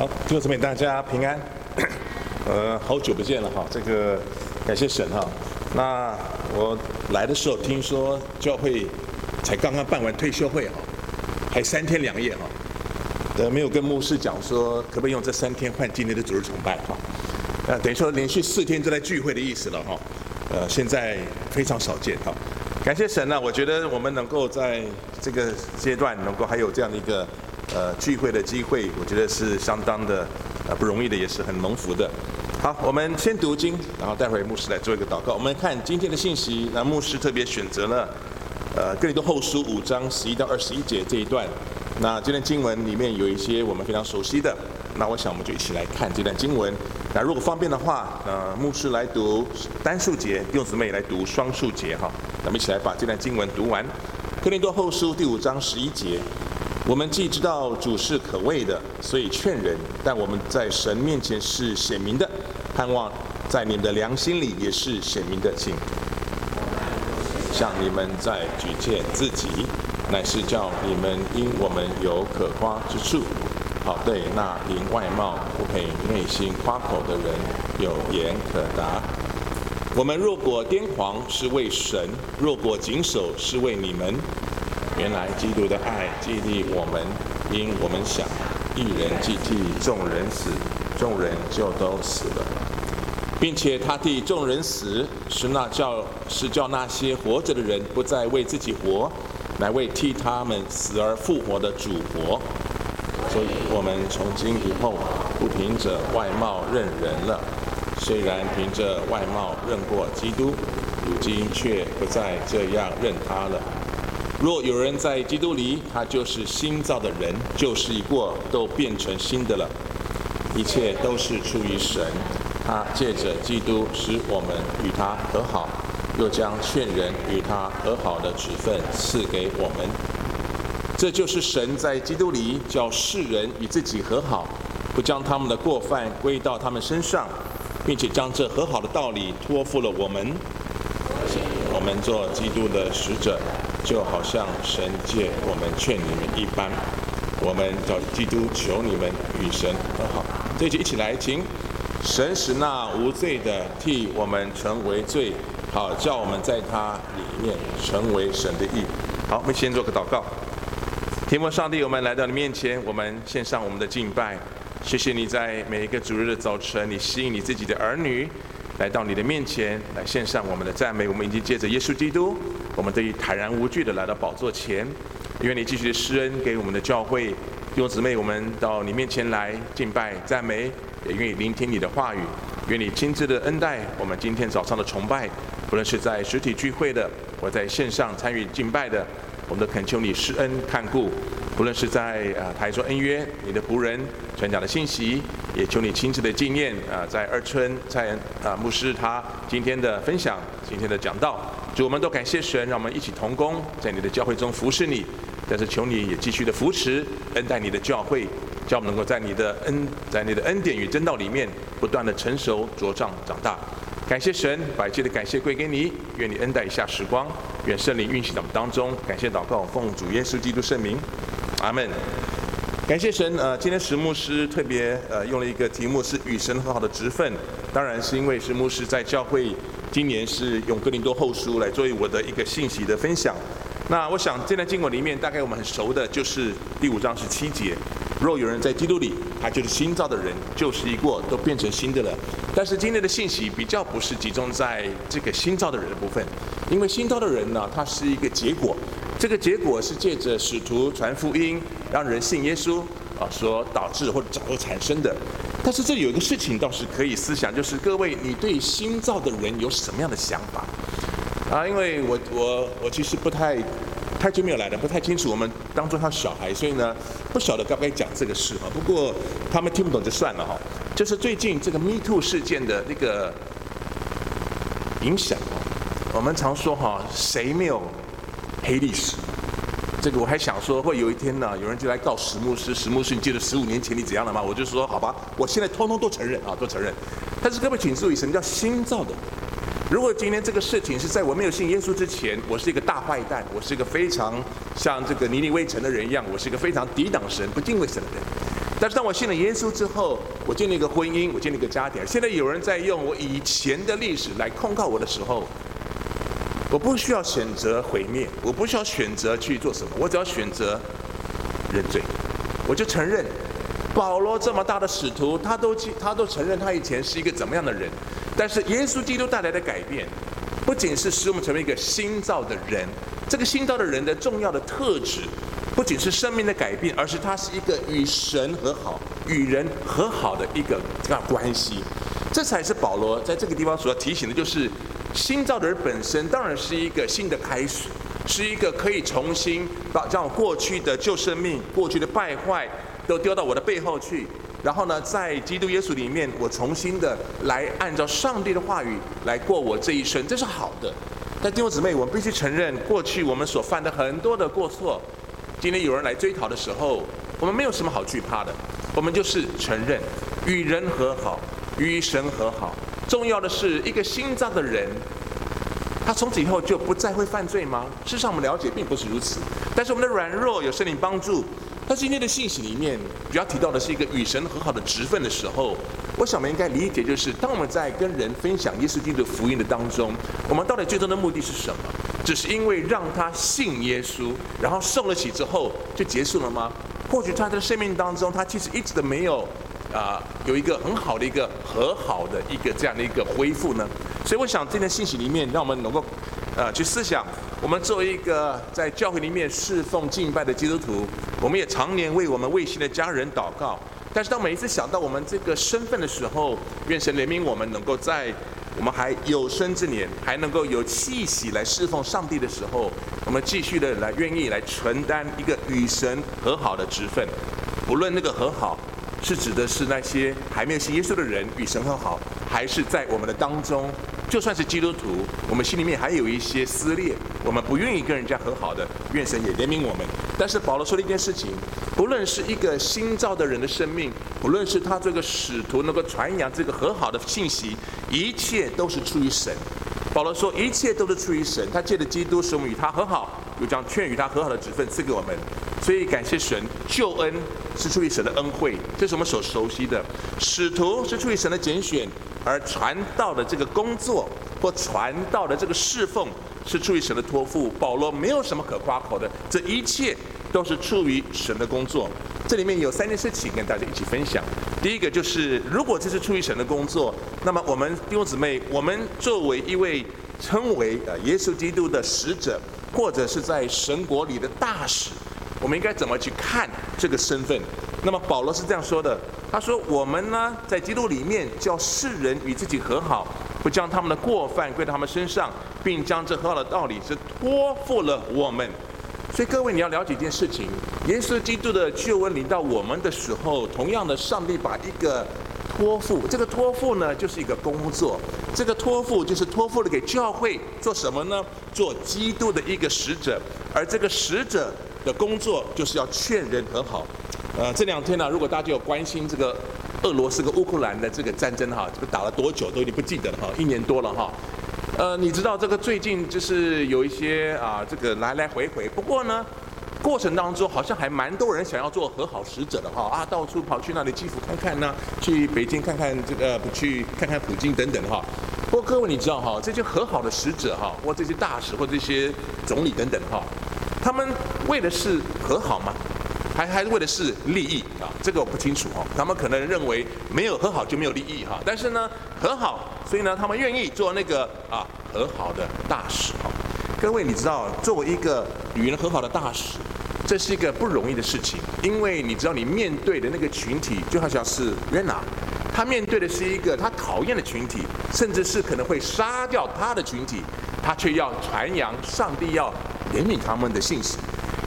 好，弟兄姊妹，大家平安。呃，好久不见了哈，这个感谢神哈。那我来的时候听说教会才刚刚办完退休会哈，还三天两夜哈，呃，没有跟牧师讲说可不可以用这三天换今天的主日崇拜哈。呃，等于说连续四天都在聚会的意思了哈。呃，现在非常少见哈。感谢神呢，我觉得我们能够在这个阶段能够还有这样的一个。呃，聚会的机会，我觉得是相当的呃不容易的，也是很蒙福的。好，我们先读经，然后待会牧师来做一个祷告。我们看今天的信息，那牧师特别选择了呃哥林多后书五章十一到二十一节这一段。那这段经文里面有一些我们非常熟悉的，那我想我们就一起来看这段经文。那如果方便的话，呃，牧师来读单数节，弟兄姊妹来读双数节哈。咱们一起来把这段经文读完。哥林多后书第五章十一节。我们既知道主是可畏的，所以劝人；但我们在神面前是显明的，盼望在你们的良心里也是显明的。请向你们再举荐自己，乃是叫你们因我们有可夸之处，好对那凭外貌不配内心夸口的人有言可答。我们若果癫狂，是为神；若果谨守，是为你们。原来基督的爱激励我们，因我们想，一人既替众人死，众人就都死了，并且他替众人死，是那叫是叫那些活着的人不再为自己活，乃为替他们死而复活的主活。所以我们从今以后不凭着外貌认人了，虽然凭着外貌认过基督，如今却不再这样认他了。若有人在基督里，他就是新造的人，旧事已过，都变成新的了。一切都是出于神，他借着基督使我们与他和好，又将劝人与他和好的职分赐给我们。这就是神在基督里叫世人与自己和好，不将他们的过犯归到他们身上，并且将这和好的道理托付了我们。我们做基督的使者。就好像神借我们劝你们一般，我们叫基督求你们与神和好。这一集一起来，请神使那无罪的替我们成为罪，好叫我们在他里面成为神的义。好，我们先做个祷告。天父上帝，我们来到你面前，我们献上我们的敬拜。谢谢你在每一个主日的早晨，你吸引你自己的儿女来到你的面前，来献上我们的赞美。我们已经借着耶稣基督。我们得以坦然无惧的来到宝座前，愿你继续施恩给我们的教会弟兄姊妹，我们到你面前来敬拜赞美，也愿意聆听你的话语，愿你亲自的恩待我们今天早上的崇拜，不论是在实体聚会的，或在线上参与敬拜的，我们都恳求你施恩看顾，不论是在啊台中恩约你的仆人传讲的信息，也求你亲自的纪念啊在二村在啊牧师他今天的分享，今天的讲道。主，我们都感谢神，让我们一起同工，在你的教会中服侍你。但是求你也继续的扶持、恩待你的教会，叫我们能够在你的恩、在你的恩典与真道里面不断的成熟、茁壮、长大。感谢神，把一切的感谢归给你。愿你恩待以下时光，愿圣灵运行在我们当中。感谢祷告，奉主耶稣基督圣名，阿门。感谢神，呃，今天石牧师特别呃用了一个题目是与神和好的职分，当然是因为是牧师在教会。今年是用哥林多后书来作为我的一个信息的分享。那我想这段经文里面，大概我们很熟的就是第五章十七节：若有人在基督里，他就是新造的人，旧事一过，都变成新的了。但是今天的信息比较不是集中在这个新造的人的部分，因为新造的人呢，他是一个结果，这个结果是借着使徒传福音，让人信耶稣啊，所导致或者早就产生的。但是这有一个事情倒是可以思想，就是各位，你对新造的人有什么样的想法？啊，因为我我我其实不太太久没有来了，不太清楚我们当中他小孩，所以呢不晓得该不该讲这个事哈。不过他们听不懂就算了哈。就是最近这个 Me Too 事件的那个影响，我们常说哈，谁没有黑历史？这个我还想说，会有一天呢，有人就来告石牧师，石牧师，你记得十五年前你怎样了吗？我就说好吧，我现在通通都承认啊，都承认。但是各位请注意，什么叫新造的？如果今天这个事情是在我没有信耶稣之前，我是一个大坏蛋，我是一个非常像这个尼尼微城的人一样，我是一个非常抵挡神、不敬畏神的人。但是当我信了耶稣之后，我建立一个婚姻，我建立一个家庭。现在有人在用我以前的历史来控告我的时候，我不需要选择毁灭，我不需要选择去做什么，我只要选择认罪，我就承认。保罗这么大的使徒，他都他都承认他以前是一个怎么样的人，但是耶稣基督带来的改变，不仅是使我们成为一个新造的人，这个新造的人的重要的特质。不仅是生命的改变，而是他是一个与神和好、与人和好的一个这样关系。这才是保罗在这个地方所要提醒的，就是新造的人本身当然是一个新的开始，是一个可以重新把将过去的旧生命、过去的败坏都丢到我的背后去，然后呢，在基督耶稣里面，我重新的来按照上帝的话语来过我这一生，这是好的。但弟兄姊妹，我们必须承认，过去我们所犯的很多的过错。今天有人来追讨的时候，我们没有什么好惧怕的，我们就是承认与人和好，与神和好。重要的是一个新造的人，他从此以后就不再会犯罪吗？事实上，我们了解并不是如此。但是我们的软弱有圣灵帮助。他今天的信息里面主要提到的是一个与神和好的职分的时候，我想我们应该理解，就是当我们在跟人分享耶稣基督的福音的当中，我们到底最终的目的是什么？只是因为让他信耶稣，然后受了洗之后就结束了吗？或许他的生命当中，他其实一直都没有啊、有一个很好的一个和好的一个这样的一个恢复呢。所以我想，这段信息里面，让我们能够呃去思想，我们作为一个在教会里面侍奉敬拜的基督徒，我们也常年为我们未信的家人祷告。但是当每一次想到我们这个身份的时候，愿神怜悯我们，能够在。我们还有生之年，还能够有气息来侍奉上帝的时候，我们继续的来愿意来承担一个与神和好的职分。不论那个和好是指的是那些还没有信耶稣的人与神和好，还是在我们的当中，就算是基督徒，我们心里面还有一些撕裂，我们不愿意跟人家和好的，愿神也怜悯我们。但是保罗说了一件事情。不论是一个新造的人的生命，不论是他这个使徒能够传扬这个和好的信息，一切都是出于神。保罗说，一切都是出于神。他借着基督使我们与他和好，又将劝与他和好的职分赐给我们。所以感谢神，救恩是出于神的恩惠，这是我们所熟悉的。使徒是出于神的拣选，而传道的这个工作或传道的这个侍奉是出于神的托付。保罗没有什么可夸口的，这一切。都是出于神的工作，这里面有三件事情跟大家一起分享。第一个就是，如果这是出于神的工作，那么我们弟兄姊妹，我们作为一位称为呃耶稣基督的使者，或者是在神国里的大使，我们应该怎么去看这个身份？那么保罗是这样说的，他说：“我们呢，在基督里面叫世人与自己和好，不将他们的过犯归到他们身上，并将这和好的道理是托付了我们。”所以各位，你要了解一件事情：耶稣基督的救恩临到我们的时候，同样的，上帝把一个托付，这个托付呢，就是一个工作。这个托付就是托付了给教会做什么呢？做基督的一个使者。而这个使者的工作，就是要劝人和好。呃，这两天呢，如果大家有关心这个俄罗斯跟乌克兰的这个战争哈，这个打了多久都已经不记得了哈，一年多了哈。呃，你知道这个最近就是有一些啊，这个来来回回。不过呢，过程当中好像还蛮多人想要做和好使者的哈啊，到处跑去那里基辅看看呢，去北京看看这个，去看看普京等等哈。不过各位你知道哈，这些和好的使者哈，或这些大使或这些总理等等哈，他们为的是和好吗？还还是为的是利益啊？这个我不清楚哈。他们可能认为没有和好就没有利益哈。但是呢，和好。所以呢，他们愿意做那个啊和好的大使啊。各位，你知道，作为一个与人和好的大使，这是一个不容易的事情，因为你知道，你面对的那个群体就好像是约拿，他面对的是一个他讨厌的群体，甚至是可能会杀掉他的群体，他却要传扬上帝要怜悯他们的信息。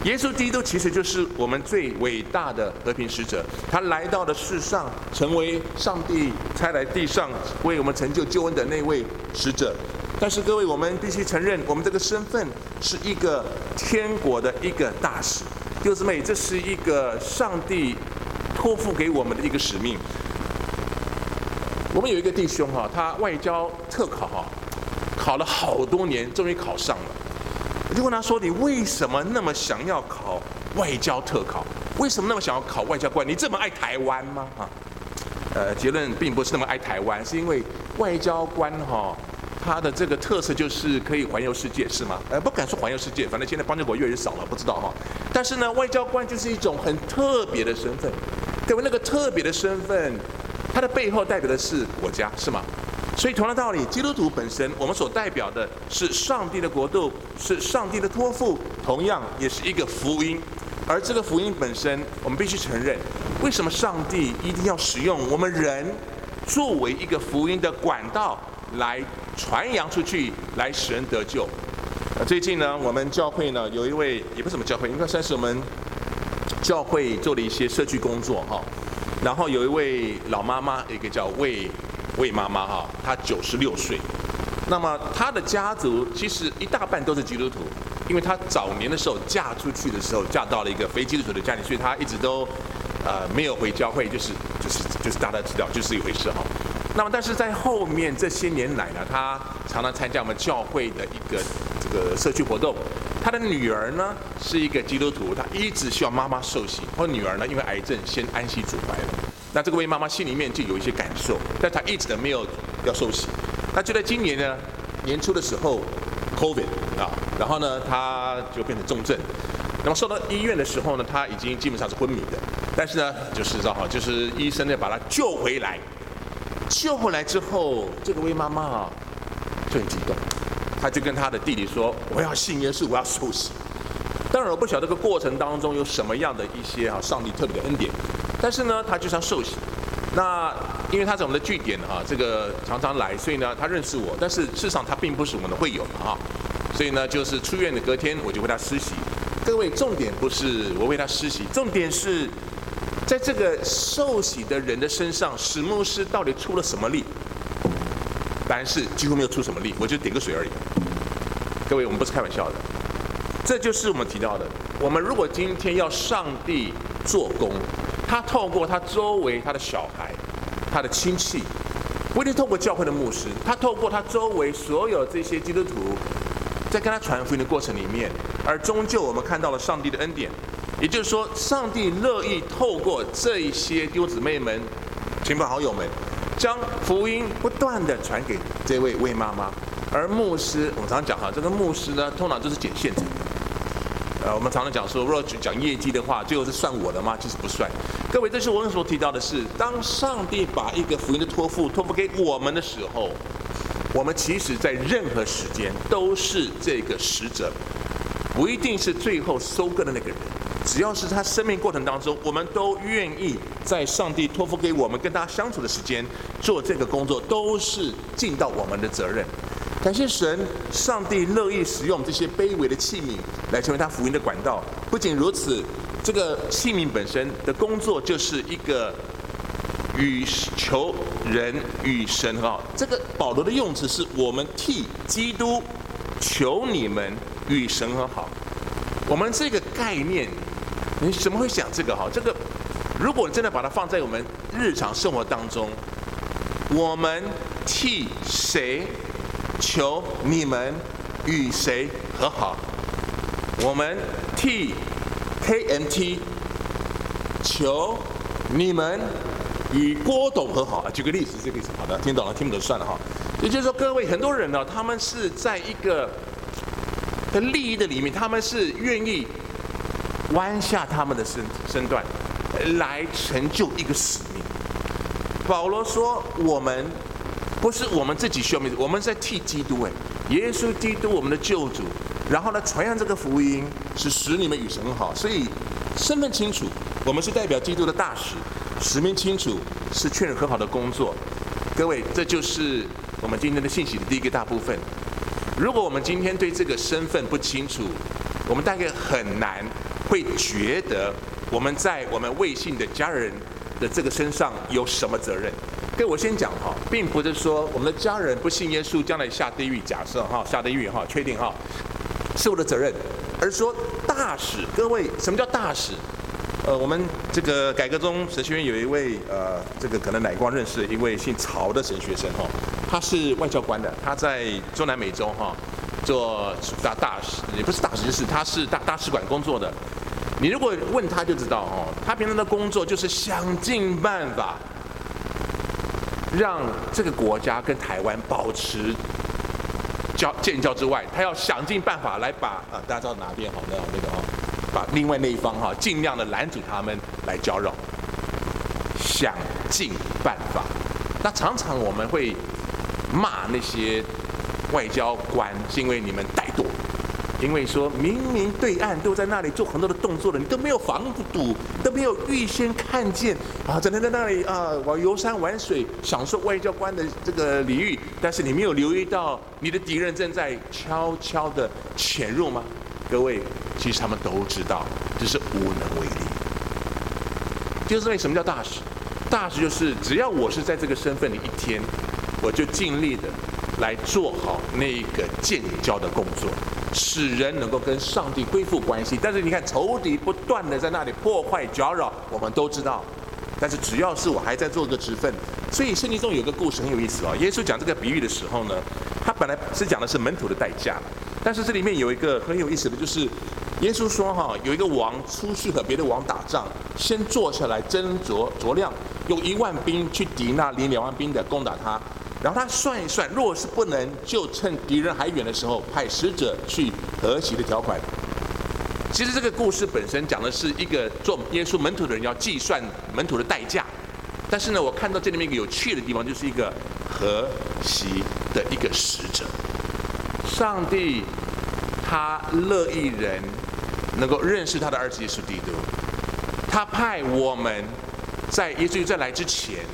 耶稣基督其实就是我们最伟大的和平使者，他来到了世上，成为上帝差来地上为我们成就救恩的那位使者。但是各位，我们必须承认，我们这个身份是一个天国的一个大使，弟兄姊妹，这是一个上帝托付给我们的一个使命。我们有一个弟兄哈，他外交特考哈，考了好多年，终于考上了。我就问他说：“你为什么那么想要考外交特考？”为什么那么想要考外交官？你这么爱台湾吗？哈，呃，结论并不是那么爱台湾，是因为外交官哈，他的这个特色就是可以环游世界，是吗？呃，不敢说环游世界，反正现在邦交国越来越少了，不知道哈。但是呢，外交官就是一种很特别的身份。各位，那个特别的身份，它的背后代表的是国家，是吗？所以同样道理，基督徒本身，我们所代表的是上帝的国度，是上帝的托付，同样也是一个福音。而这个福音本身，我们必须承认，为什么上帝一定要使用我们人作为一个福音的管道来传扬出去，来使人得救？最近呢，我们教会呢有一位，也不是什么教会，应该算是我们教会做的一些社区工作哈。然后有一位老妈妈，一个叫魏魏妈妈哈，她九十六岁。那么她的家族其实一大半都是基督徒。因为她早年的时候嫁出去的时候，嫁到了一个非基督徒的家里，所以她一直都呃没有回教会，就是就是就是大家知道就是一回事哈。那么但是在后面这些年来呢，她常常参加我们教会的一个这个社区活动。她的女儿呢是一个基督徒，她一直希望妈妈受洗。或女儿呢因为癌症先安息主怀了，那这个魏妈妈心里面就有一些感受，但她一直都没有要受洗。那就在今年呢年初的时候，COVID 啊。然后呢，她就变成重症。那么送到医院的时候呢，她已经基本上是昏迷的。但是呢，就是知道哈，就是医生呢把她救回来。救回来之后，这个魏妈妈啊就很激动，她就跟她的弟弟说：“我要信耶稣，我要受洗。”当然，我不晓得这个过程当中有什么样的一些啊上帝特别的恩典。但是呢，他就像受洗。那因为他在我们的据点啊，这个常常来，所以呢，他认识我。但是事实上，他并不是我们的会友啊。所以呢，就是出院的隔天，我就为他施洗。各位，重点不是我为他施洗，重点是在这个受洗的人的身上，史牧师到底出了什么力？答案是几乎没有出什么力，我就点个水而已。各位，我们不是开玩笑的，这就是我们提到的。我们如果今天要上帝做工，他透过他周围他的小孩、他的亲戚，不一定透过教会的牧师，他透过他周围所有这些基督徒。在跟他传福音的过程里面，而终究我们看到了上帝的恩典，也就是说，上帝乐意透过这一些弟兄姊妹们、亲朋好友们，将福音不断地传给这位魏妈妈。而牧师，我们常常讲哈，这个牧师呢，通常就是捡现成的。呃，我们常常讲说，如果讲业绩的话，最后是算我的吗？其实不算。各位，这是我们所提到的是，当上帝把一个福音的托付托付给我们的时候。我们其实，在任何时间都是这个使者，不一定是最后收割的那个人。只要是他生命过程当中，我们都愿意在上帝托付给我们跟他相处的时间做这个工作，都是尽到我们的责任。感谢神，上帝乐意使用这些卑微的器皿来成为他福音的管道。不仅如此，这个器皿本身的工作就是一个。与求人与神哈，这个保罗的用词是我们替基督求你们与神和好。我们这个概念，你怎么会想这个哈？这个如果真的把它放在我们日常生活当中，我们替谁求你们与谁和好？我们替 KMT 求你们。与郭董和好啊，举个例子，这个例子好的，听懂了，听不懂算了哈。也就是说，各位很多人呢，他们是在一个的利益的里面，他们是愿意弯下他们的身身段来成就一个使命。保罗说：“我们不是我们自己需要面子，我们在替基督哎，耶稣基督我们的救主，然后呢，传扬这个福音是使你们与神好。所以身份清楚，我们是代表基督的大使。”使命清楚是劝人和好的工作，各位，这就是我们今天的信息的第一个大部分。如果我们今天对这个身份不清楚，我们大概很难会觉得我们在我们未信的家人的这个身上有什么责任。各位，我先讲哈，并不是说我们的家人不信耶稣将来下地狱，假设哈下地狱哈，确定哈是我的责任，而说大使，各位，什么叫大使？呃，我们这个改革中神学院有一位呃，这个可能乃光认识一位姓曹的神学生哈，他是外交官的，他在中南美洲哈做大大使，也不是大使，就是他是大大使馆工作的。你如果问他就知道哦，他平常的工作就是想尽办法让这个国家跟台湾保持交建交之外，他要想尽办法来把啊，大家知道哪边好那那个哈，把另外那一方哈尽量的拦阻他们来交扰，想尽办法。那常常我们会骂那些外交官，是因为你们怠惰。因为说明明对岸都在那里做很多的动作了，你都没有防堵，没有预先看见啊，整天在那里啊玩游山玩水，享受外交官的这个礼遇，但是你没有留意到你的敌人正在悄悄的潜入吗？各位，其实他们都知道，只是无能为力。就是为什么叫大使？大使就是只要我是在这个身份里一天，我就尽力的来做好那个建交的工作。使人能够跟上帝恢复关系，但是你看仇敌不断的在那里破坏搅扰，我们都知道。但是只要是我还在做个职分，所以圣经中有个故事很有意思哦。耶稣讲这个比喻的时候呢，他本来是讲的是门徒的代价，但是这里面有一个很有意思的就是，耶稣说哈，有一个王出去和别的王打仗，先坐下来斟酌酌量，用一万兵去敌那领两万兵的攻打他。然后他算一算，若是不能，就趁敌人还远的时候，派使者去和息的条款。其实这个故事本身讲的是一个做耶稣门徒的人要计算门徒的代价。但是呢，我看到这里面一个有趣的地方，就是一个和息的一个使者。上帝他乐意人能够认识他的儿子耶稣基督，他派我们在耶稣在来之前。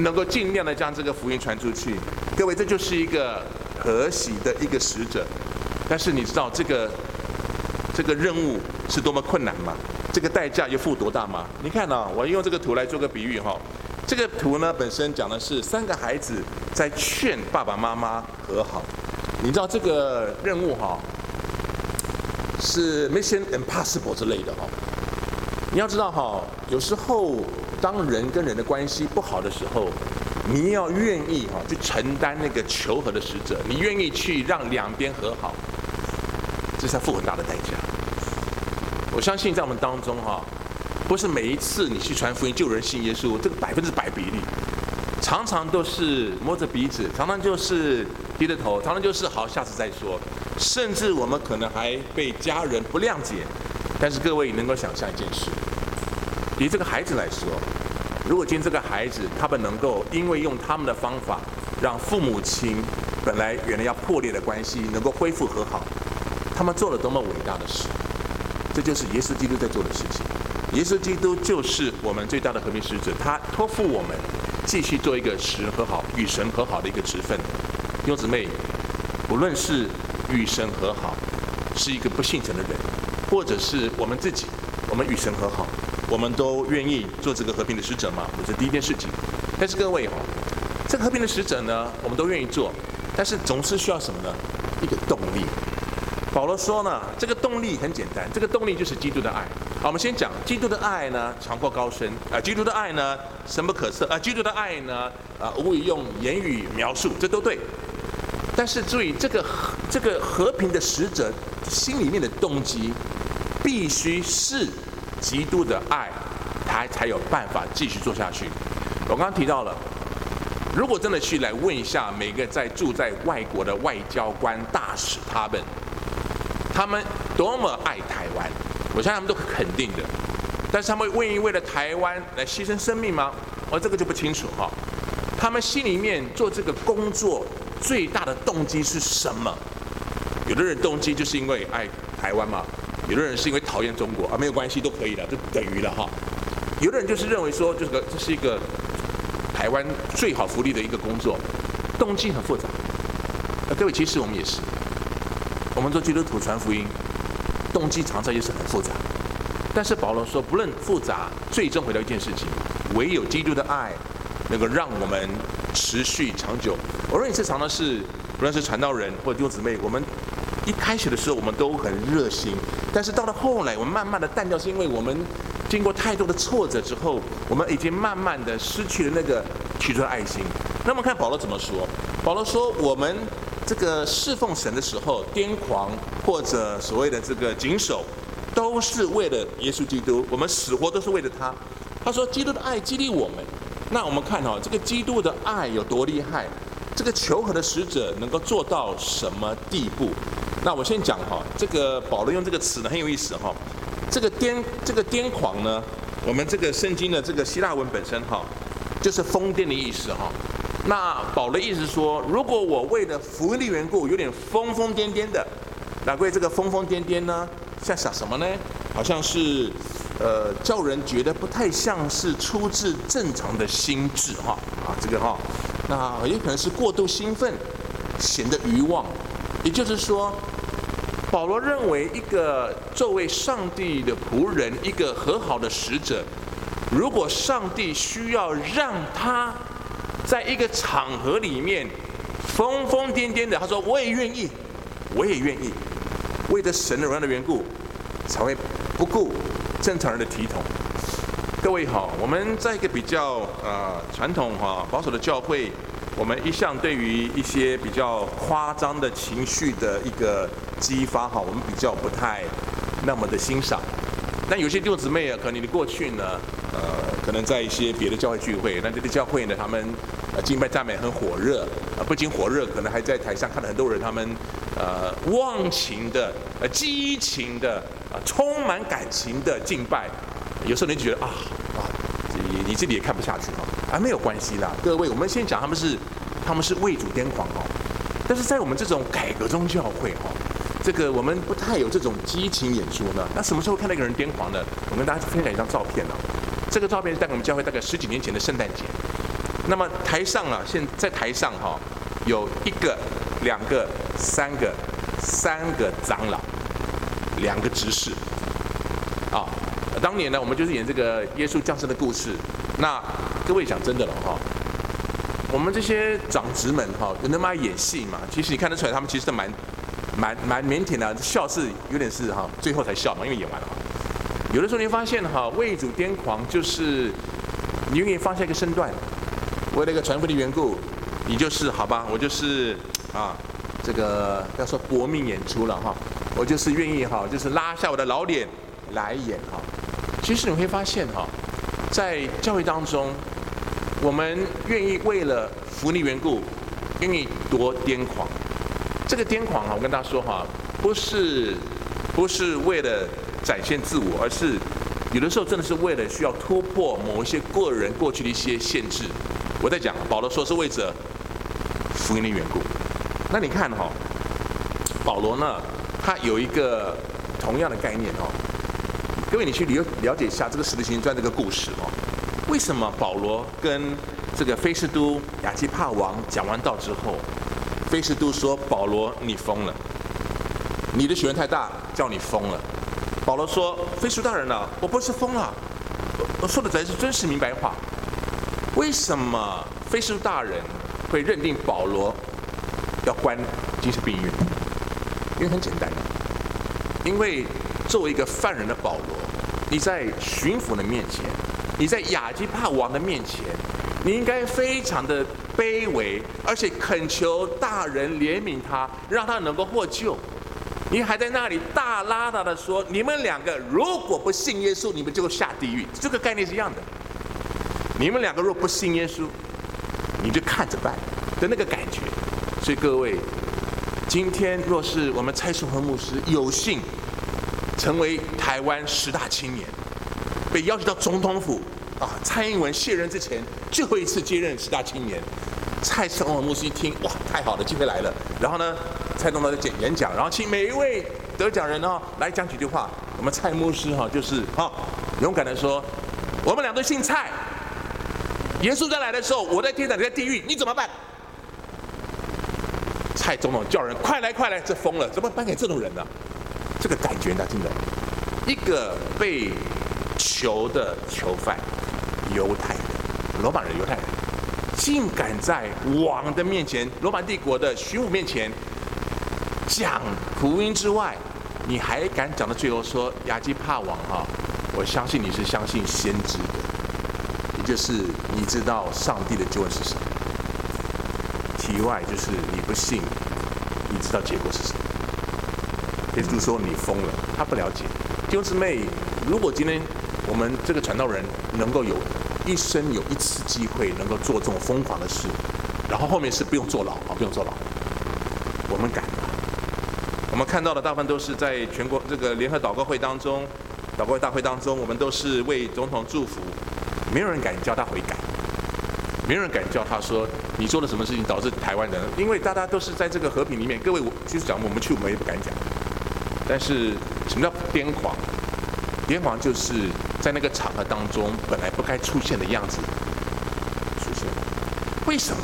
能够尽量的将这个福音传出去，各位，这就是一个和喜的一个使者。但是你知道这个这个任务是多么困难吗？这个代价又付多大吗？你看啊，我用这个图来做个比喻哈。这个图呢本身讲的是三个孩子在劝爸爸妈妈和好。你知道这个任务哈是 Mission Impossible 之类的哈。你要知道哈，有时候。当人跟人的关系不好的时候，你要愿意哈去承担那个求和的使者，你愿意去让两边和好，这是要付很大的代价。我相信在我们当中哈，不是每一次你去传福音救人信耶稣，这个百分之百比例，常常都是摸着鼻子，常常就是低着头，常常就是好，下次再说，甚至我们可能还被家人不谅解。但是各位能够想象一件事。以这个孩子来说，如果今天这个孩子他们能够因为用他们的方法，让父母亲本来原来要破裂的关系能够恢复和好，他们做了多么伟大的事！这就是耶稣基督在做的事情。耶稣基督就是我们最大的和平使者，他托付我们继续做一个使人和好、与神和好的一个职分。弟兄姊妹，无论是与神和好，是一个不信神的人，或者是我们自己，我们与神和好。我们都愿意做这个和平的使者嘛？这是第一件事情。但是各位哈，这个和平的使者呢，我们都愿意做，但是总是需要什么呢？一个动力。保罗说呢，这个动力很简单，这个动力就是基督的爱。好，我们先讲基督的爱呢，长阔高深啊，基督的爱呢，深不可测啊，基督的爱呢，啊，无以用言语描述，这都对。但是注意，这个这个和平的使者心里面的动机，必须是。极度的爱，他才有办法继续做下去。我刚刚提到了，如果真的去来问一下每个在住在外国的外交官大使，他们他们多么爱台湾，我相信他们都肯定的。但是他们愿意为了台湾来牺牲生命吗？我这个就不清楚哈。他们心里面做这个工作最大的动机是什么？有的人动机就是因为爱台湾嘛。有的人是因为讨厌中国啊，没有关系，都可以的，就等于了哈。有的人就是认为说，这个这是一个台湾最好福利的一个工作，动机很复杂。啊，各位，其实我们也是，我们做基督徒传福音，动机常常也是很复杂。但是保罗说，不论复杂，最终回到一件事情，唯有基督的爱能够让我们持续长久。我认为这常常是，不论是传道人或弟兄姊妹，我们一开始的时候我们都很热心。但是到了后来，我们慢慢的淡掉，是因为我们经过太多的挫折之后，我们已经慢慢的失去了那个起初的爱心。那么看保罗怎么说？保罗说，我们这个侍奉神的时候，癫狂或者所谓的这个谨守，都是为了耶稣基督，我们死活都是为了他。他说，基督的爱激励我们。那我们看哈，这个基督的爱有多厉害？这个求和的使者能够做到什么地步？那我先讲哈，这个保罗用这个词呢很有意思哈。这个癫这个癫狂呢，我们这个圣经的这个希腊文本身哈，就是疯癫的意思哈。那保罗意思说，如果我为了福音的缘故有点疯疯癫癫的，那关于这个疯疯癫癫呢，像想什么呢？好像是。呃，叫人觉得不太像是出自正常的心智哈啊，这个哈，那也可能是过度兴奋，显得愚妄。也就是说，保罗认为一个作为上帝的仆人，一个和好的使者，如果上帝需要让他在一个场合里面疯疯癫癫的，他说我也愿意，我也愿意，为着神的荣耀的缘故，才会不顾。正常人的体统，各位好，我们在一个比较呃传统哈保守的教会，我们一向对于一些比较夸张的情绪的一个激发哈，我们比较不太那么的欣赏。但有些弟兄姊妹啊，可能你过去呢，呃，可能在一些别的教会聚会，那这个教会呢，他们呃敬拜赞美很火热，啊，不仅火热，可能还在台上看到很多人，他们呃忘情的、呃激情的。啊，充满感情的敬拜，有时候你就觉得啊啊，你你自己也看不下去啊，啊，没有关系啦，各位，我们先讲他们是他们是为主癫狂哦，但是在我们这种改革宗教会哦，这个我们不太有这种激情演出呢。那什么时候看到一个人癫狂呢？我跟大家分享一张照片呢，这个照片是在我们教会大概十几年前的圣诞节。那么台上啊，现在台上哈，有一个、两个、三个、三个长老。两个执事，啊，当年呢，我们就是演这个耶稣降生的故事。那各位讲真的了哈，我们这些长执们哈，有那么爱演戏嘛？其实你看得出来，他们其实是蛮、蛮、蛮腼腆的，笑是有点是哈，最后才笑嘛，因为演完了。有的时候你会发现哈，为主癫狂就是你愿意放下一个身段，为了一个传福的缘故，你就是好吧，我就是啊，这个要说搏命演出了哈。我就是愿意哈，就是拉下我的老脸来演哈。其实你会发现哈，在教会当中，我们愿意为了福利缘故，愿意多癫狂。这个癫狂哈，我跟大家说哈，不是不是为了展现自我，而是有的时候真的是为了需要突破某一些个人过去的一些限制。我在讲保罗说是为着福音的缘故。那你看哈，保罗呢？他有一个同样的概念哦，各位你去了了解一下这个《使徒行传》这个故事哦。为什么保罗跟这个菲斯都亚基帕王讲完道之后，菲斯都说：“保罗，你疯了，你的学问太大，叫你疯了。”保罗说：“菲斯大人啊，我不是疯了，我说的才是真实明白话。为什么菲斯都大人会认定保罗要关精神病院？”因为很简单，因为作为一个犯人的保罗，你在巡抚的面前，你在亚基帕王的面前，你应该非常的卑微，而且恳求大人怜悯他，让他能够获救。你还在那里大拉大的说：“你们两个如果不信耶稣，你们就下地狱。”这个概念是一样的。你们两个若不信耶稣，你就看着办的那个感觉。所以各位。今天若是我们蔡颂恒牧师有幸成为台湾十大青年，被邀请到总统府啊，蔡英文卸任之前最后一次接任十大青年，蔡总统牧师一听哇，太好了，机会来了。然后呢，蔡总统的演讲，然后请每一位得奖人呢来讲几句话。我们蔡牧师哈就是哈勇敢的说，我们俩都姓蔡，耶稣再来的时候，我在天堂，你在地狱，你怎么办？蔡总统叫人快来快来，这疯了，怎么颁给这种人呢？这个感觉呢，真的，一个被囚的囚犯，犹太人，罗马人，犹太人，竟敢在王的面前，罗马帝国的巡抚面前讲福音之外，你还敢讲到最后说亚基帕王哈？我相信你是相信先知的，也就是你知道上帝的救恩是什么。题外就是你不信，你知道结果是什么？耶稣说你疯了，他不了解。弟兄姊妹，如果今天我们这个传道人能够有一生有一次机会能够做这种疯狂的事，然后后面是不用坐牢啊，不用坐牢，我们敢？我们看到的大部分都是在全国这个联合祷告会当中，祷告会大会当中，我们都是为总统祝福，没有人敢叫他悔改，没有人敢叫他说你做了什么事情导致台湾人，因为大家都是在这个和平里面。各位，我其实讲我们去，我们也不敢讲。但是什么叫癫狂？癫狂就是在那个场合当中本来不该出现的样子出现。为什么？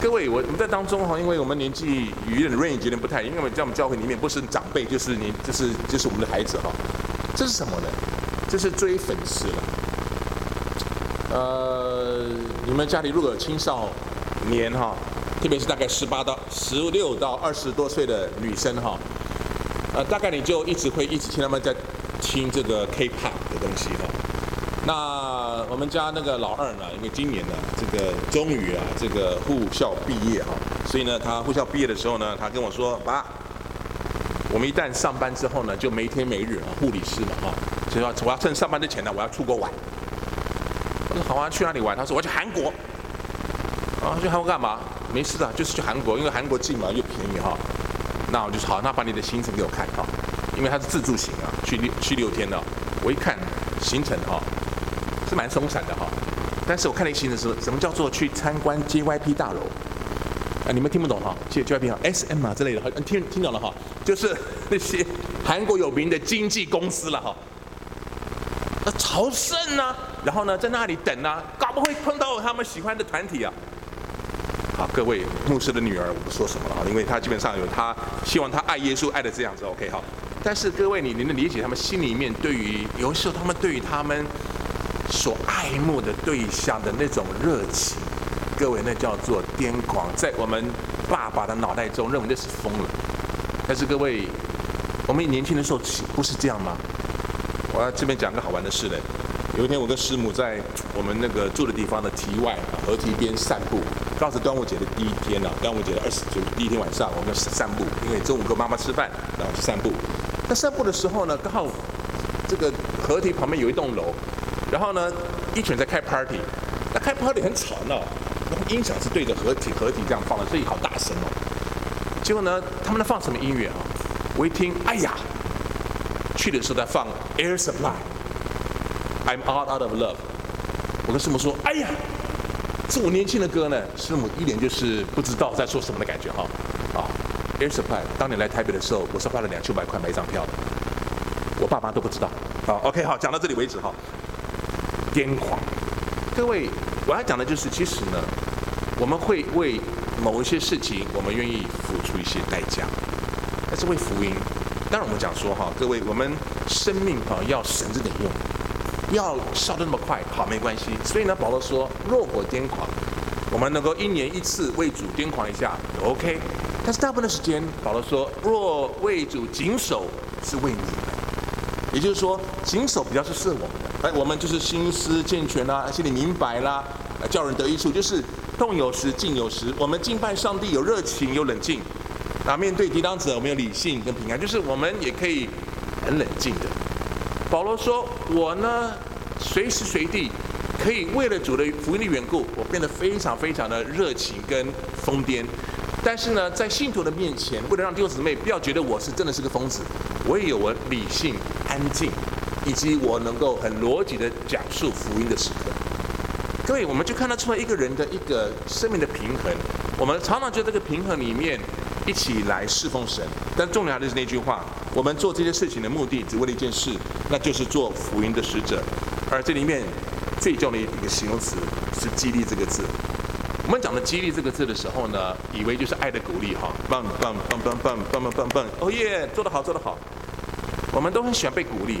各位，我我们在当中哈，因为我们年纪与人的 range 有点不太，因为我们在我们教会里面不是长辈就是你，就是就是我们的孩子哈。这是什么呢？这是追粉丝了。呃，你们家里如果有青少年哈，特别是大概十八到十六到二十多岁的女生哈。呃，大概你就一直会一直听他们在听这个 K-pop。那我们家那个老二呢，因为今年呢，这个终于啊，这个护校毕业哈，所以呢，他护校毕业的时候呢，他跟我说：“爸，我们一旦上班之后呢，就没天没日啊，护理师嘛哈，所以说我要趁上班之前呢，我要出国玩。”我说：“好啊，去哪里玩？”他说：“我要去韩国。”啊，去韩国干嘛？没事的，就是去韩国，因为韩国近嘛，又便宜哈。那我就说好，那把你的行程给我看哈，因为他是自助行啊，去六去六天的。我一看行程哈，是蛮松散的哈。但是我看了一个行程是，什么叫做去参观 JYP 大楼？啊，你们听不懂哈？JYP 哈，SM 啊之类的，哈，听听懂了哈？就是那些韩国有名的经纪公司了哈。那朝圣呢，然后呢，在那里等啊，搞不会碰到他们喜欢的团体啊。好，各位牧师的女儿，我不说什么了，因为她基本上有她希望她爱耶稣爱的这样子，OK 好。但是各位，你你能理解他们心里面对于有时候他们对于他们所爱慕的对象的那种热情，各位那叫做癫狂，在我们爸爸的脑袋中认为那是疯了。但是各位，我们年轻的时候不是这样吗？我要这边讲个好玩的事嘞。有一天我跟师母在我们那个住的地方的堤外河堤边散步。刚好是端午节的第一天呢，端午节的二十九第一天晚上，我们散步，因为中午跟妈妈吃饭，然后去散步。那散步的时候呢，刚好这个河堤旁边有一栋楼，然后呢，一群人在开 party，那开 party 很吵闹，然后音响是对着合体合体这样放的，所以好大声哦。结果呢，他们在放什么音乐啊？我一听，哎呀，去的时候在放 Air Supply，I'm Out out of love。我跟师母说，哎呀。这我年轻的歌呢，师母一脸就是不知道在说什么的感觉哈。啊，Air Supply 当年来台北的时候，我是花了两千五百块买一张票的，我爸妈都不知道。好，OK，好，讲到这里为止哈。癫狂，各位，我要讲的就是，其实呢，我们会为某一些事情，我们愿意付出一些代价，但是为福音。当然我们讲说哈，各位，我们生命哈要省着点用。要烧得那么快，好，没关系。所以呢，保罗说，若果癫狂，我们能够一年一次为主癫狂一下，OK。但是大部分的时间，保罗说，若为主谨守，是为你们。也就是说，谨守比较是适我们的，哎，我们就是心思健全啦，心里明白啦，叫人得益处，就是动有时，静有时。我们敬拜上帝有热情，有冷静。啊，面对抵挡者，我们有理性跟平安，就是我们也可以很冷静的。保罗说：“我呢，随时随地可以为了主的福音的缘故，我变得非常非常的热情跟疯癫。但是呢，在信徒的面前，为了让弟兄姊妹不要觉得我是真的是个疯子，我也有我理性、安静，以及我能够很逻辑的讲述福音的时刻。各位，我们就看得出来一个人的一个生命的平衡。我们常常在这个平衡里面一起来侍奉神，但重要的是那句话。”我们做这些事情的目的，只为了一件事，那就是做福音的使者。而这里面最重要的一个形容词是“激励”这个字。我们讲的“激励”这个字的时候呢，以为就是爱的鼓励哈，棒棒棒棒棒棒棒棒棒，哦耶，做得好，做得好。我们都很喜欢被鼓励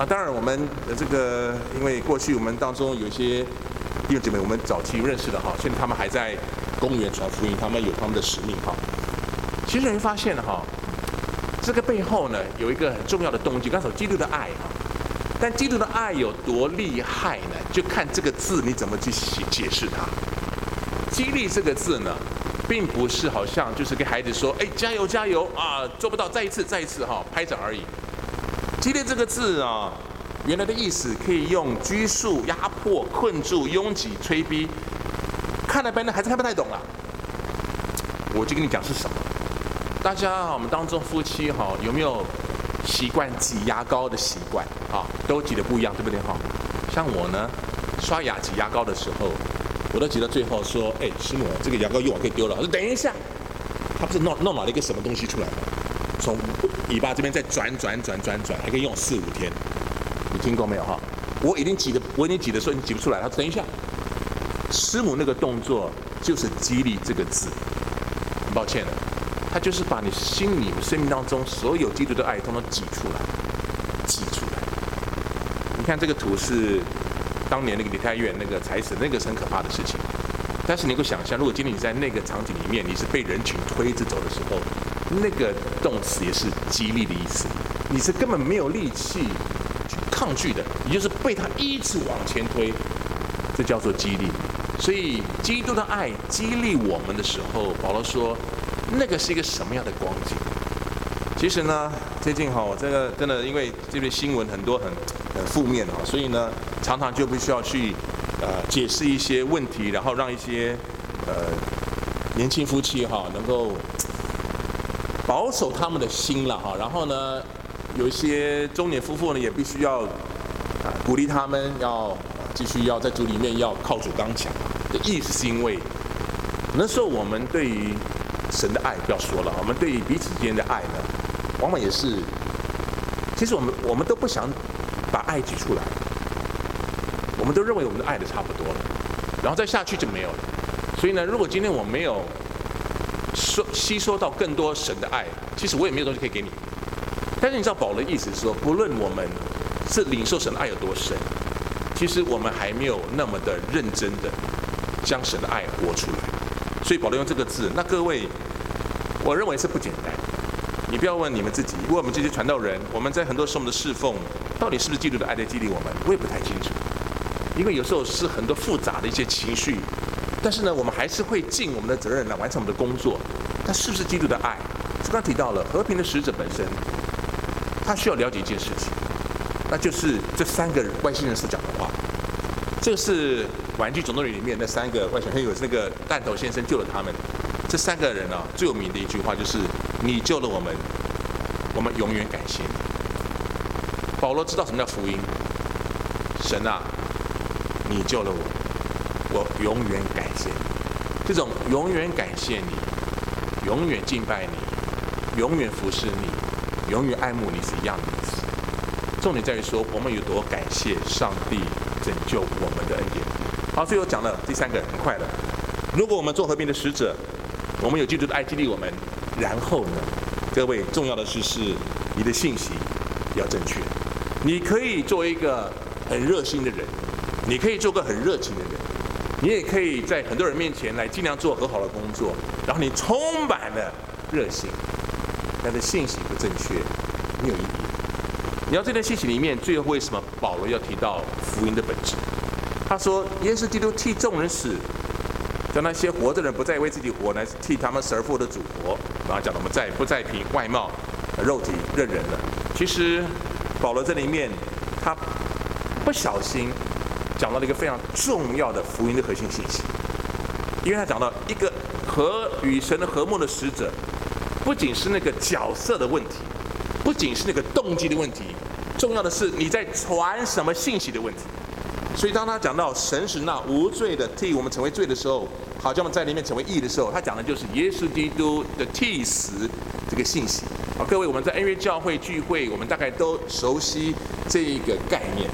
啊。当然，我们这个因为过去我们当中有一些弟兄姐妹，我们早期认识的哈，现在他们还在公园传福音，他们有他们的使命哈。其实你会发现哈。这个背后呢，有一个很重要的动机，刚才说基督的爱哈，但基督的爱有多厉害呢？就看这个字你怎么去解解释它。激励这个字呢，并不是好像就是给孩子说，哎，加油加油啊，做不到，再一次再一次哈，拍掌而已。激烈这个字啊，原来的意思可以用拘束、压迫、困住、拥挤、催逼。看了半天还是看不太懂了，我就跟你讲是什么。大家我们当中夫妻哈，有没有习惯挤牙膏的习惯啊？都挤得不一样，对不对哈？像我呢，刷牙挤牙膏的时候，我都挤到最后说，哎，师母，这个牙膏用完可以丢了。我说等一下，他不是弄弄了一个什么东西出来吗？从尾巴这边再转转转转转，还可以用四五天。你听过没有哈？我已经挤的，我已经挤的时候你挤不出来。他说等一下。师母那个动作就是激励这个字，很抱歉了，他就是把你心里、生命当中所有基督的爱，统统挤出来，挤出来。你看这个图是当年那个梨泰院那个踩死，那个是很可怕的事情。但是你能够想象，如果今天你在那个场景里面，你是被人群推着走的时候，那个动词也是激励的意思，你是根本没有力气去抗拒的，你就是被他一直往前推，这叫做激励。所以，基督的爱激励我们的时候，保罗说，那个是一个什么样的光景？其实呢，最近哈，我这个真的因为这边新闻很多很很负面哈，所以呢，常常就必须要去呃解释一些问题，然后让一些呃年轻夫妻哈能够保守他们的心了哈，然后呢，有一些中年夫妇呢也必须要鼓励他们要继续要在主里面要靠主刚强。的意思是因为，那时候我们对于神的爱不要说了，我们对于彼此之间的爱呢，往往也是，其实我们我们都不想把爱挤出来，我们都认为我们的爱的差不多了，然后再下去就没有了。所以呢，如果今天我没有收吸收到更多神的爱，其实我也没有东西可以给你。但是你知道保罗的意思是说，不论我们是领受神的爱有多深，其实我们还没有那么的认真的。将神的爱活出来，所以保罗用这个字。那各位，我认为是不简单。你不要问你们自己，问我们这些传道人，我们在很多时候我们的侍奉，到底是不是基督的爱在激励我们？我也不太清楚。因为有时候是很多复杂的一些情绪，但是呢，我们还是会尽我们的责任来完成我们的工作。他是不是基督的爱？刚刚提到了和平的使者本身，他需要了解一件事情，那就是这三个人外星人所讲的话。这是。玩具总动员里面那三个外星人，有那个弹头先生救了他们。这三个人啊，最有名的一句话就是：“你救了我们，我们永远感谢你。”保罗知道什么叫福音。神啊，你救了我，我永远感谢你。这种永远感谢你、永远敬拜你、永远服侍你、永远爱慕你是一样的意思。重点在于说，我们有多感谢上帝拯救我们的恩典。好，最后讲了第三个，很快的。如果我们做和平的使者，我们有基督的爱激励我们，然后呢，各位重要的是是你的信息要正确。你可以做一个很热心的人，你可以做个很热情的人，你也可以在很多人面前来尽量做很好的工作，然后你充满了热心，但是信息不正确，没有意义。你要这段信息里面，最后为什么保罗要提到福音的本质？他说：“耶稣基督替众人死，叫那些活着的人不再为自己活，来替他们死而复活的主活。然后讲我们再不再凭外貌、肉体认人了。其实保罗这里面他不小心讲到了一个非常重要的福音的核心信息，因为他讲到一个和与神的和睦的使者，不仅是那个角色的问题，不仅是那个动机的问题，重要的是你在传什么信息的问题。”所以当他讲到神是那无罪的替我们成为罪的时候，好叫我们在里面成为义的时候，他讲的就是耶稣基督的替死这个信息。好，各位我们在恩约教会聚会，我们大概都熟悉这一个概念。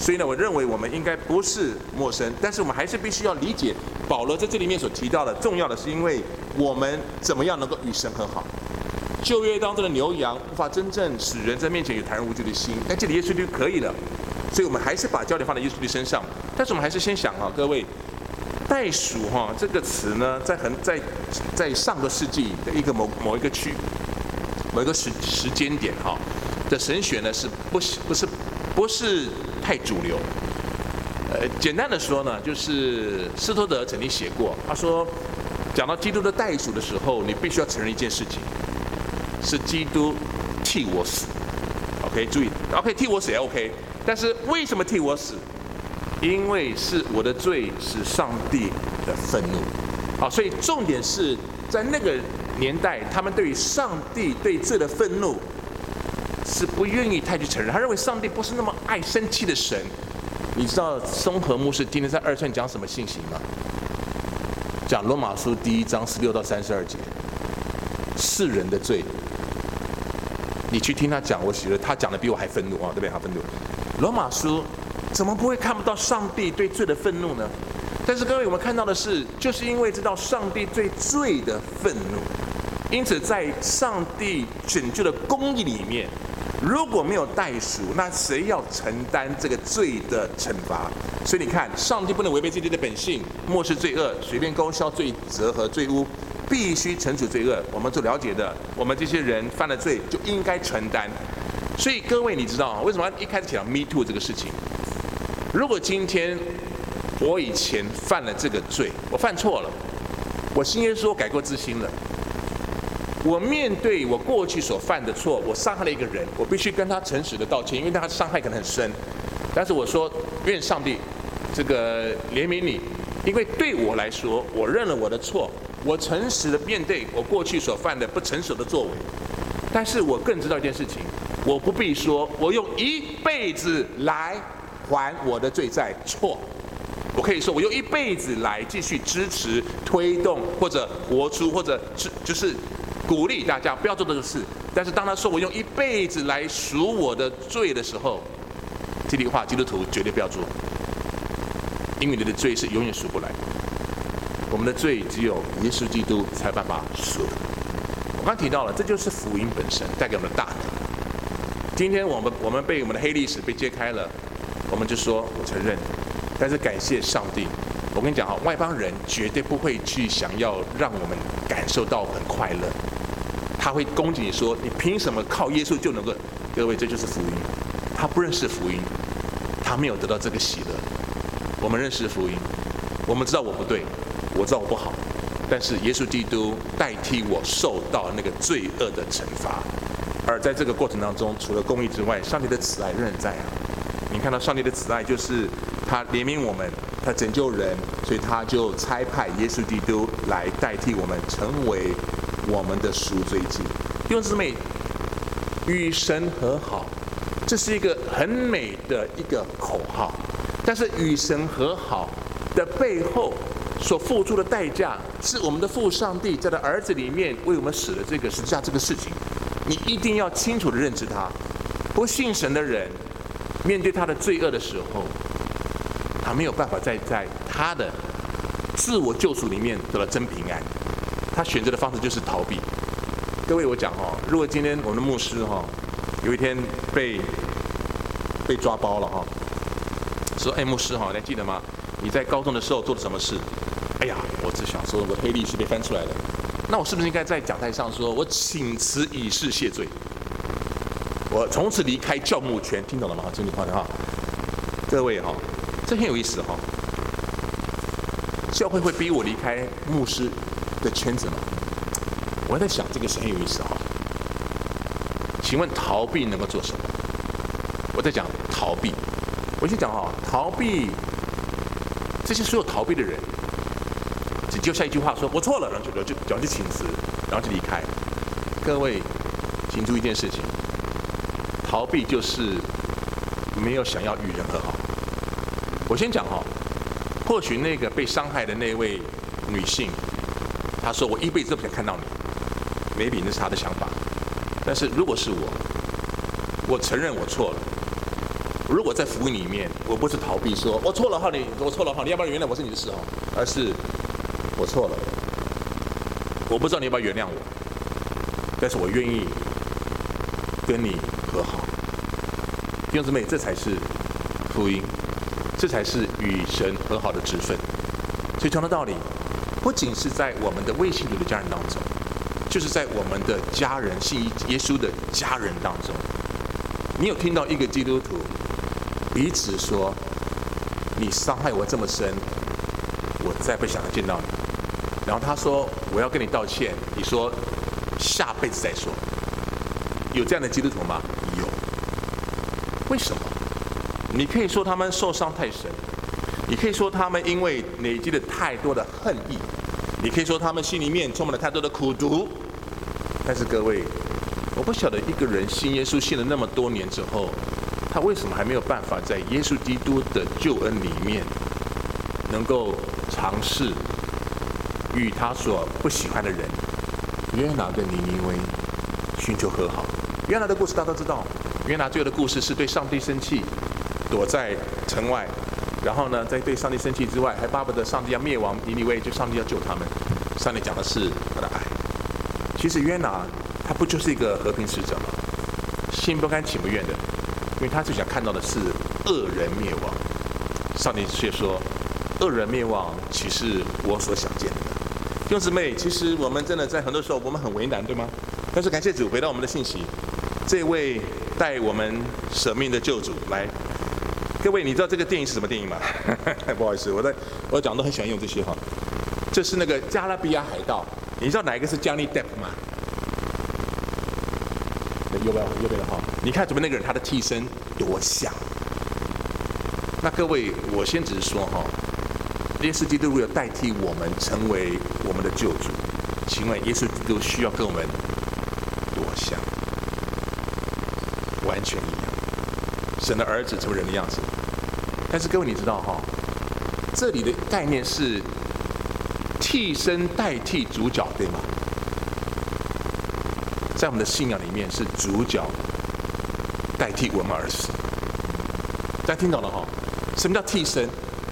所以呢，我认为我们应该不是陌生，但是我们还是必须要理解保罗在这里面所提到的，重要的是因为我们怎么样能够与神和好。旧约当中的牛羊无法真正使人在面前有坦然无惧的心，但这里耶稣就可以了。所以我们还是把焦点放在耶稣的身上，但是我们还是先想啊，各位，袋鼠哈这个词呢，在很在在上个世纪的一个某某一个区，某一个时时间点哈的神学呢，是不是不是不是太主流？呃，简单的说呢，就是斯托德曾经写过，他说，讲到基督的代赎的时候，你必须要承认一件事情，是基督替我死。OK，注意。OK，替我死也 OK。但是为什么替我死？因为是我的罪使上帝的愤怒。好，所以重点是在那个年代，他们对于上帝对罪的愤怒是不愿意太去承认。他认为上帝不是那么爱生气的神。你知道松和牧师今天在二寸讲什么信息吗？讲罗马书第一章十六到三十二节，世人的罪。你去听他讲，我觉得他讲的比我还愤怒啊，对不对？他愤怒。罗马书怎么不会看不到上帝对罪的愤怒呢？但是各位，我们看到的是，就是因为知道上帝对罪的愤怒，因此在上帝拯救的公义里面，如果没有代赎，那谁要承担这个罪的惩罚？所以你看，上帝不能违背自己的本性，漠视罪恶，随便勾销罪责和罪污，必须惩处罪恶。我们所了解的，我们这些人犯了罪，就应该承担。所以各位，你知道为什么一开始讲 Me Too 这个事情？如果今天，我以前犯了这个罪，我犯错了，我信耶稣改过自新了。我面对我过去所犯的错，我伤害了一个人，我必须跟他诚实的道歉，因为他伤害可能很深。但是我说，愿上帝这个怜悯你，因为对我来说，我认了我的错，我诚实的面对我过去所犯的不成熟的作为。但是我更知道一件事情，我不必说我用一辈子来还我的罪债错。我可以说，我用一辈子来继续支持、推动或者活出，或者是就是鼓励大家不要做这个事。但是当他说我用一辈子来赎我的罪的时候，这句话基督徒绝对不要做，因为你的罪是永远赎不来。我们的罪只有耶稣基督才办法赎。我刚提到了，这就是福音本身带给我们的大。今天我们我们被我们的黑历史被揭开了，我们就说我承认。但是感谢上帝，我跟你讲哈，外邦人绝对不会去想要让我们感受到很快乐，他会攻击你说，你凭什么靠耶稣就能够？各位，这就是福音。他不认识福音，他没有得到这个喜乐。我们认识福音，我们知道我不对，我知道我不好，但是耶稣基督代替我受到那个罪恶的惩罚。而在这个过程当中，除了公义之外，上帝的慈爱仍然在啊。你看到上帝的慈爱就是。他怜悯我们，他拯救人，所以他就差派耶稣基督来代替我们，成为我们的赎罪祭。弟兄姊妹，与神和好，这是一个很美的一个口号。但是与神和好的背后所付出的代价，是我们的父上帝在他儿子里面为我们使了这个十字架这个事情。你一定要清楚的认知他。不信神的人，面对他的罪恶的时候，他没有办法再在他的自我救赎里面得到真平安，他选择的方式就是逃避。各位，我讲哈，如果今天我们的牧师哈，有一天被被抓包了哈，说哎牧师哈，你还记得吗？你在高中的时候做了什么事？哎呀，我只想说我的黑历史被翻出来了。那我是不是应该在讲台上说，我请辞以示谢罪？我从此离开教牧圈，听懂了吗？这句话哈，各位哈。这很有意思哈，教会会逼我离开牧师圈子吗？我在想这个是很有意思哈。请问逃避能够做什么？我在讲逃避，我先讲哈，逃避这些所有逃避的人，只就下一句话说“我错了”，然后就就就就请辞，然后就离开。各位，请注意一件事情，逃避就是没有想要与人和好。我先讲哈，或许那个被伤害的那位女性，他说我一辈子都不想看到你，maybe 那是他的想法。但是如果是我，我承认我错了。如果在福音里面，我不是逃避说我错了哈，你我错了哈，你要不要原谅我是你的事哈，而是我错了。我不知道你要不要原谅我，但是我愿意跟你和好。弟兄姊妹，这才是福音。这才是与神和好的职分。所以同样的道理，不仅是在我们的未信主的家人当中，就是在我们的家人信耶稣的家人当中，你有听到一个基督徒彼此说：“你伤害我这么深，我再不想见到你。”然后他说：“我要跟你道歉。”你说：“下辈子再说。”有这样的基督徒吗？有。为什么？你可以说他们受伤太深，你可以说他们因为累积了太多的恨意，你可以说他们心里面充满了太多的苦毒。但是各位，我不晓得一个人信耶稣信了那么多年之后，他为什么还没有办法在耶稣基督的救恩里面，能够尝试与他所不喜欢的人约拿跟尼尼微寻求和好？约拿的故事大家都知道，约拿最后的故事是对上帝生气。躲在城外，然后呢，在对上帝生气之外，还巴不得上帝要灭亡尼尼微，就上帝要救他们。上帝讲的是他的爱。其实约拿他不就是一个和平使者吗？心不甘情不愿的，因为他最想看到的是恶人灭亡。上帝却说，恶人灭亡岂是我所想见的？弟兄姊妹，其实我们真的在很多时候我们很为难，对吗？但是感谢主，回到我们的信息，这位带我们舍命的救主来。各位，你知道这个电影是什么电影吗？不好意思，我在我讲都很喜欢用这些哈。这是那个《加勒比亚海盗》，你知道哪一个是 Johnny Depp 吗？右边，右边的哈。你看左边那个人，他的替身多像。那各位，我先只是说哈，耶稣基督为了代替我们成为我们的救主，请问耶稣基督需要跟我们多像？完全一样。神的儿子成为人的样子，但是各位你知道哈，这里的概念是替身代替主角，对吗？在我们的信仰里面，是主角代替我们而死。大家听懂了哈？什么叫替身？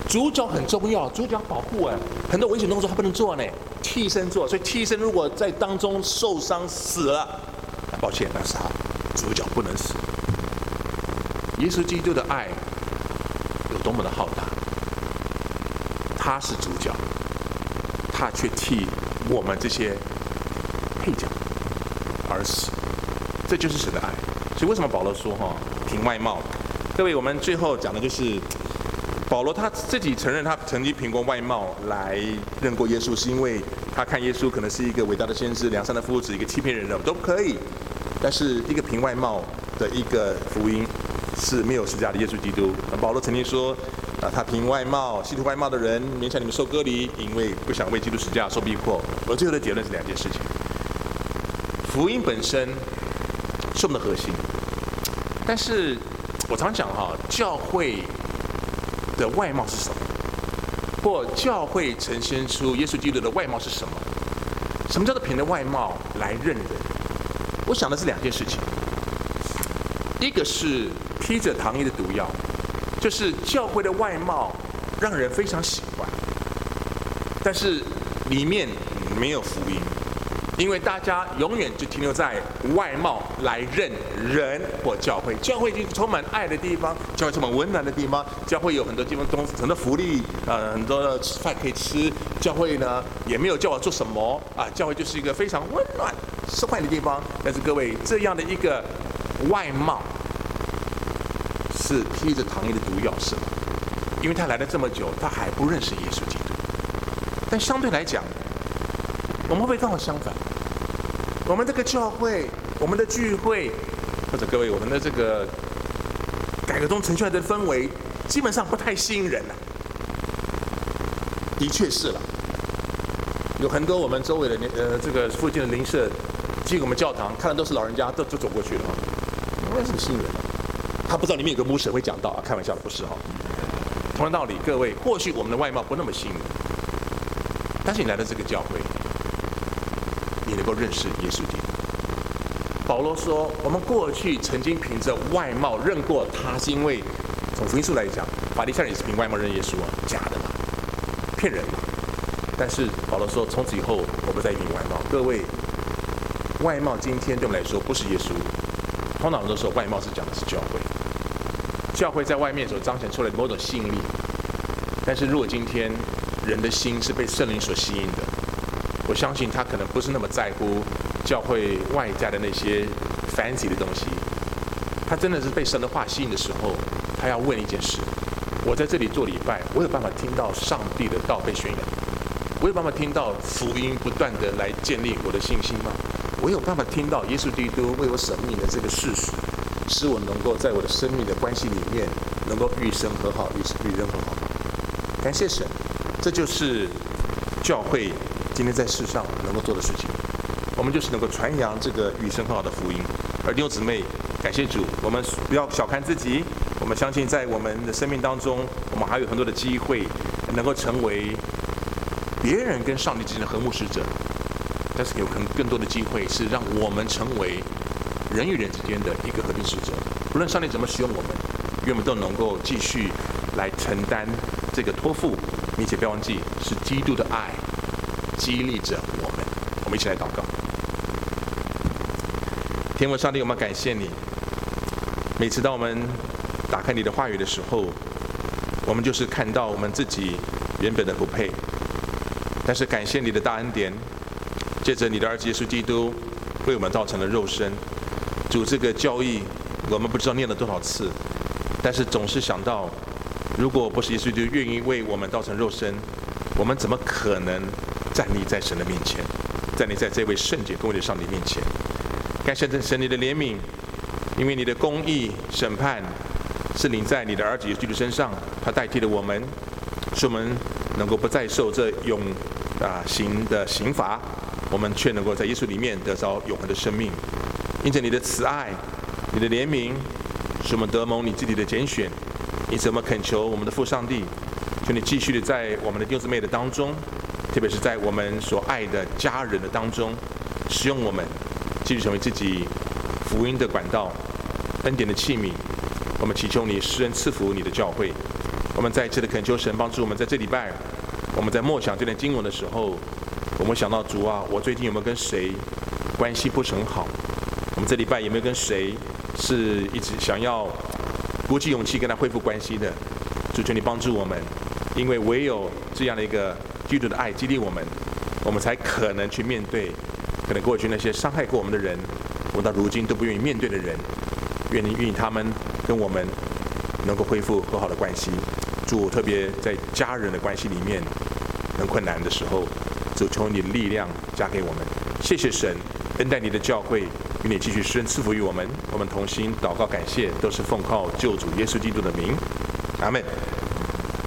主角很重要，主角保护哎，很多危险动作他不能做呢，替身做。所以替身如果在当中受伤死了，抱歉，那是他，主角不能死。耶稣基督的爱有多么的浩大，他是主角，他却替我们这些配角而死，这就是神的爱。所以为什么保罗说哈，凭外貌？各位，我们最后讲的就是保罗他自己承认他曾经凭过外貌来认过耶稣，是因为他看耶稣可能是一个伟大的先知、良善的夫子，一个欺骗人的都可以，但是一个凭外貌的一个福音。是没有十架的耶稣基督。保罗曾经说：“啊，他凭外貌，希图外貌的人勉强你们受割礼，因为不想为基督十架受逼迫。”我最后的结论是两件事情：福音本身是我们的核心，但是我常讲哈，教会的外貌是什么？或教会呈现出耶稣基督的外貌是什么？什么叫做凭着外貌来认人？我想的是两件事情，一个是。披着糖衣的毒药，就是教会的外貌让人非常喜欢，但是里面没有福音，因为大家永远就停留在外貌来认人或教会。教会已经充满爱的地方，教会充满温暖的地方，教会有很多地方东很多福利，呃，很多的饭可以吃。教会呢也没有叫我做什么啊，教会就是一个非常温暖、受欢迎的地方。但是各位这样的一个外貌。是披着糖衣的毒药是吗？因为他来了这么久，他还不认识耶稣基督。但相对来讲，我们会不会刚好相反？我们这个教会，我们的聚会，或者各位，我们的这个改革中呈现出的氛围，基本上不太吸引人了。的确是了，有很多我们周围的呃这个附近的邻舍，进我们教堂，看的都是老人家，都就走过去了，没什么吸引人。他不知道里面有个牧师会讲到啊，开玩笑的，不是哈。同样道理，各位，或许我们的外貌不那么吸引，但是你来到这个教会，你能够认识耶稣基督。保罗说，我们过去曾经凭着外貌认过他，是因为从福音书来讲，法利赛人也是凭外貌认耶稣啊，假的嘛，骗人。但是保罗说，从此以后，我不再凭外貌。各位，外貌今天对我们来说不是耶稣，通常都说外貌是讲的是教会。教会在外面所彰显出来的某种吸引力，但是如果今天人的心是被圣灵所吸引的，我相信他可能不是那么在乎教会外在的那些 fancy 的东西。他真的是被神的话吸引的时候，他要问一件事：我在这里做礼拜，我有办法听到上帝的道被宣扬？我有办法听到福音不断的来建立我的信心吗？我有办法听到耶稣基督为我舍命的这个事实？使我能够在我的生命的关系里面，能够与神和好，与与人和好。感谢神，这就是教会今天在世上能够做的事情。我们就是能够传扬这个与神和好的福音。而弟兄姊妹，感谢主，我们不要小看自己。我们相信在我们的生命当中，我们还有很多的机会，能够成为别人跟上帝之间的和睦使者。但是有可能更多的机会是让我们成为人与人之间的一个和平使者。无论上帝怎么使用我们，愿我们都能够继续来承担这个托付，并且不要忘记是基督的爱激励着我们。我们一起来祷告。天父上帝，我们感谢你。每次当我们打开你的话语的时候，我们就是看到我们自己原本的不配，但是感谢你的大恩典。借着你的儿子耶稣基督为我们造成了肉身，主这个教义我们不知道念了多少次，但是总是想到，如果不是耶稣就愿意为我们造成肉身，我们怎么可能站立在神的面前，站立在这位圣洁公义的上帝面前？感谢神你的怜悯，因为你的公义审判是临在你的儿子耶稣基督身上，他代替了我们，使我们能够不再受这永啊刑的刑罚。我们却能够在耶稣里面得着永恒的生命，因着你的慈爱、你的怜悯，使我们得蒙你自己的拣选。因此，我们恳求我们的父上帝，求你继续的在我们的弟兄姊妹的当中，特别是在我们所爱的家人的当中，使用我们，继续成为自己福音的管道、恩典的器皿。我们祈求你施恩赐福你的教会。我们再一次的恳求神帮助我们，在这礼拜，我们在默想这段经文的时候。我们想到主啊，我最近有没有跟谁关系不是很好？我们这礼拜有没有跟谁是一直想要鼓起勇气跟他恢复关系的？主求你帮助我们，因为唯有这样的一个基督的爱激励我们，我们才可能去面对可能过去那些伤害过我们的人，我到如今都不愿意面对的人，愿意愿意他们跟我们能够恢复和好的关系。主特别在家人的关系里面很困难的时候。主求你力量加给我们，谢谢神恩待你的教会，请你继续施恩赐福于我们，我们同心祷告感谢，都是奉靠救主耶稣基督的名，阿门。